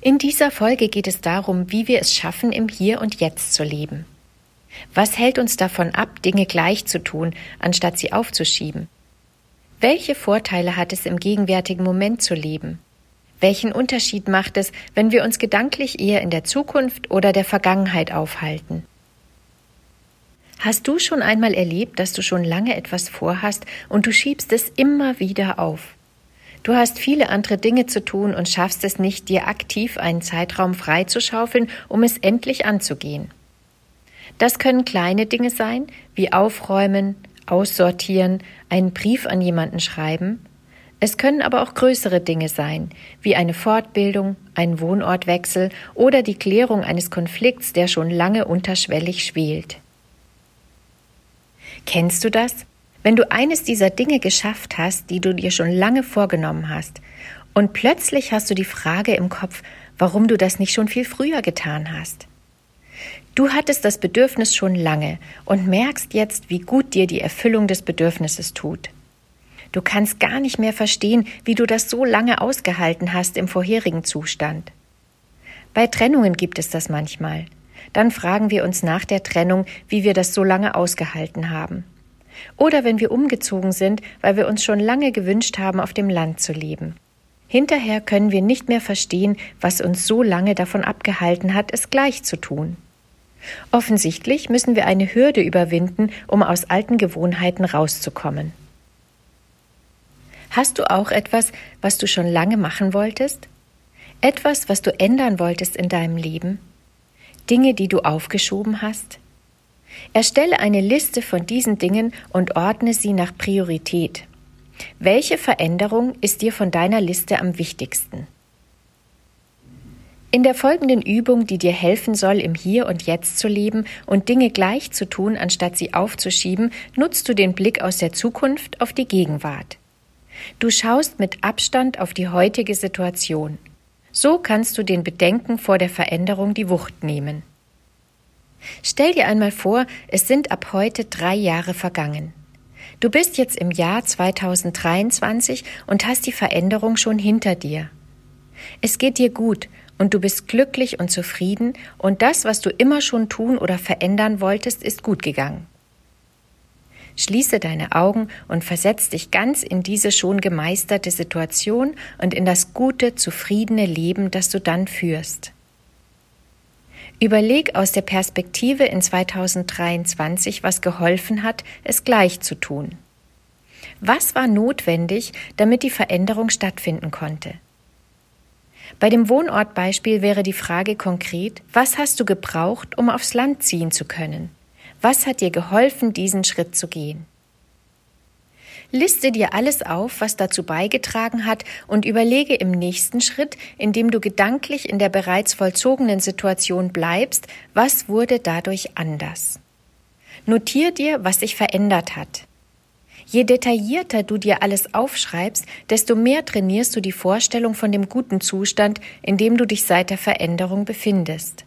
In dieser Folge geht es darum, wie wir es schaffen, im Hier und Jetzt zu leben. Was hält uns davon ab, Dinge gleich zu tun, anstatt sie aufzuschieben? Welche Vorteile hat es im gegenwärtigen Moment zu leben? Welchen Unterschied macht es, wenn wir uns gedanklich eher in der Zukunft oder der Vergangenheit aufhalten? Hast du schon einmal erlebt, dass du schon lange etwas vorhast und du schiebst es immer wieder auf? Du hast viele andere Dinge zu tun und schaffst es nicht, dir aktiv einen Zeitraum freizuschaufeln, um es endlich anzugehen. Das können kleine Dinge sein, wie aufräumen, aussortieren, einen Brief an jemanden schreiben. Es können aber auch größere Dinge sein, wie eine Fortbildung, ein Wohnortwechsel oder die Klärung eines Konflikts, der schon lange unterschwellig schwelt. Kennst du das? Wenn du eines dieser Dinge geschafft hast, die du dir schon lange vorgenommen hast, und plötzlich hast du die Frage im Kopf, warum du das nicht schon viel früher getan hast. Du hattest das Bedürfnis schon lange und merkst jetzt, wie gut dir die Erfüllung des Bedürfnisses tut. Du kannst gar nicht mehr verstehen, wie du das so lange ausgehalten hast im vorherigen Zustand. Bei Trennungen gibt es das manchmal. Dann fragen wir uns nach der Trennung, wie wir das so lange ausgehalten haben. Oder wenn wir umgezogen sind, weil wir uns schon lange gewünscht haben, auf dem Land zu leben. Hinterher können wir nicht mehr verstehen, was uns so lange davon abgehalten hat, es gleich zu tun. Offensichtlich müssen wir eine Hürde überwinden, um aus alten Gewohnheiten rauszukommen. Hast du auch etwas, was du schon lange machen wolltest? Etwas, was du ändern wolltest in deinem Leben? Dinge, die du aufgeschoben hast? Erstelle eine Liste von diesen Dingen und ordne sie nach Priorität. Welche Veränderung ist dir von deiner Liste am wichtigsten? In der folgenden Übung, die dir helfen soll, im Hier und Jetzt zu leben und Dinge gleich zu tun, anstatt sie aufzuschieben, nutzt du den Blick aus der Zukunft auf die Gegenwart. Du schaust mit Abstand auf die heutige Situation. So kannst du den Bedenken vor der Veränderung die Wucht nehmen. Stell dir einmal vor, es sind ab heute drei Jahre vergangen. Du bist jetzt im Jahr 2023 und hast die Veränderung schon hinter dir. Es geht dir gut und du bist glücklich und zufrieden und das, was du immer schon tun oder verändern wolltest, ist gut gegangen. Schließe deine Augen und versetz dich ganz in diese schon gemeisterte Situation und in das gute, zufriedene Leben, das du dann führst. Überleg aus der Perspektive in 2023, was geholfen hat, es gleich zu tun. Was war notwendig, damit die Veränderung stattfinden konnte? Bei dem Wohnortbeispiel wäre die Frage konkret, was hast du gebraucht, um aufs Land ziehen zu können? Was hat dir geholfen, diesen Schritt zu gehen? Liste dir alles auf, was dazu beigetragen hat und überlege im nächsten Schritt, indem du gedanklich in der bereits vollzogenen Situation bleibst, was wurde dadurch anders. Notier dir, was sich verändert hat. Je detaillierter du dir alles aufschreibst, desto mehr trainierst du die Vorstellung von dem guten Zustand, in dem du dich seit der Veränderung befindest.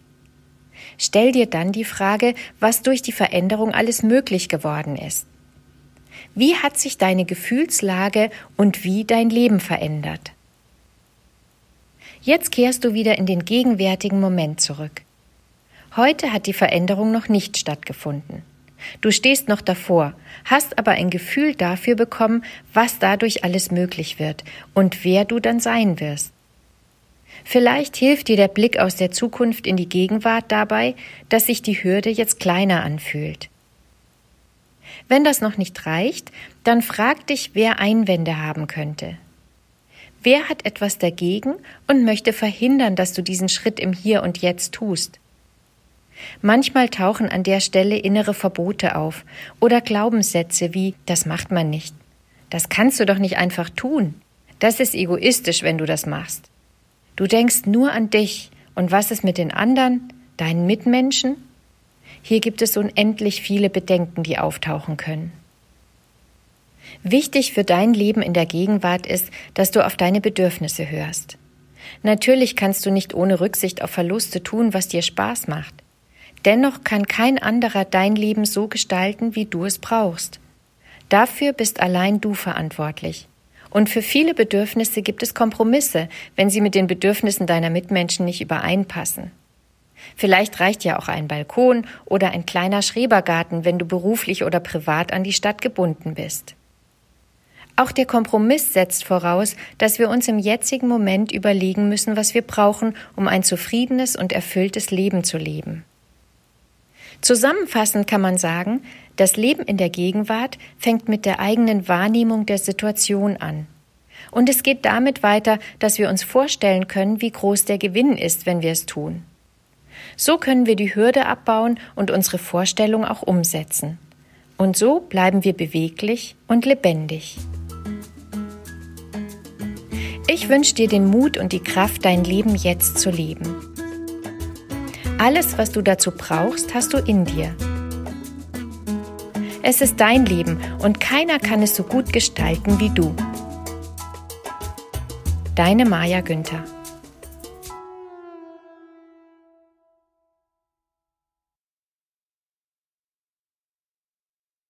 Stell dir dann die Frage, was durch die Veränderung alles möglich geworden ist. Wie hat sich deine Gefühlslage und wie dein Leben verändert? Jetzt kehrst du wieder in den gegenwärtigen Moment zurück. Heute hat die Veränderung noch nicht stattgefunden. Du stehst noch davor, hast aber ein Gefühl dafür bekommen, was dadurch alles möglich wird und wer du dann sein wirst. Vielleicht hilft dir der Blick aus der Zukunft in die Gegenwart dabei, dass sich die Hürde jetzt kleiner anfühlt. Wenn das noch nicht reicht, dann frag dich, wer Einwände haben könnte. Wer hat etwas dagegen und möchte verhindern, dass du diesen Schritt im Hier und Jetzt tust? Manchmal tauchen an der Stelle innere Verbote auf oder Glaubenssätze wie das macht man nicht. Das kannst du doch nicht einfach tun. Das ist egoistisch, wenn du das machst. Du denkst nur an dich Und was ist mit den anderen, deinen Mitmenschen? Hier gibt es unendlich viele Bedenken, die auftauchen können. Wichtig für dein Leben in der Gegenwart ist, dass du auf deine Bedürfnisse hörst. Natürlich kannst du nicht ohne Rücksicht auf Verluste tun, was dir Spaß macht. Dennoch kann kein anderer dein Leben so gestalten, wie du es brauchst. Dafür bist allein du verantwortlich. Und für viele Bedürfnisse gibt es Kompromisse, wenn sie mit den Bedürfnissen deiner Mitmenschen nicht übereinpassen. Vielleicht reicht ja auch ein Balkon oder ein kleiner Schrebergarten, wenn du beruflich oder privat an die Stadt gebunden bist. Auch der Kompromiss setzt voraus, dass wir uns im jetzigen Moment überlegen müssen, was wir brauchen, um ein zufriedenes und erfülltes Leben zu leben. Zusammenfassend kann man sagen, das Leben in der Gegenwart fängt mit der eigenen Wahrnehmung der Situation an. Und es geht damit weiter, dass wir uns vorstellen können, wie groß der Gewinn ist, wenn wir es tun. So können wir die Hürde abbauen und unsere Vorstellung auch umsetzen. Und so bleiben wir beweglich und lebendig. Ich wünsche dir den Mut und die Kraft, dein Leben jetzt zu leben. Alles, was du dazu brauchst, hast du in dir. Es ist dein Leben und keiner kann es so gut gestalten wie du. Deine Maja Günther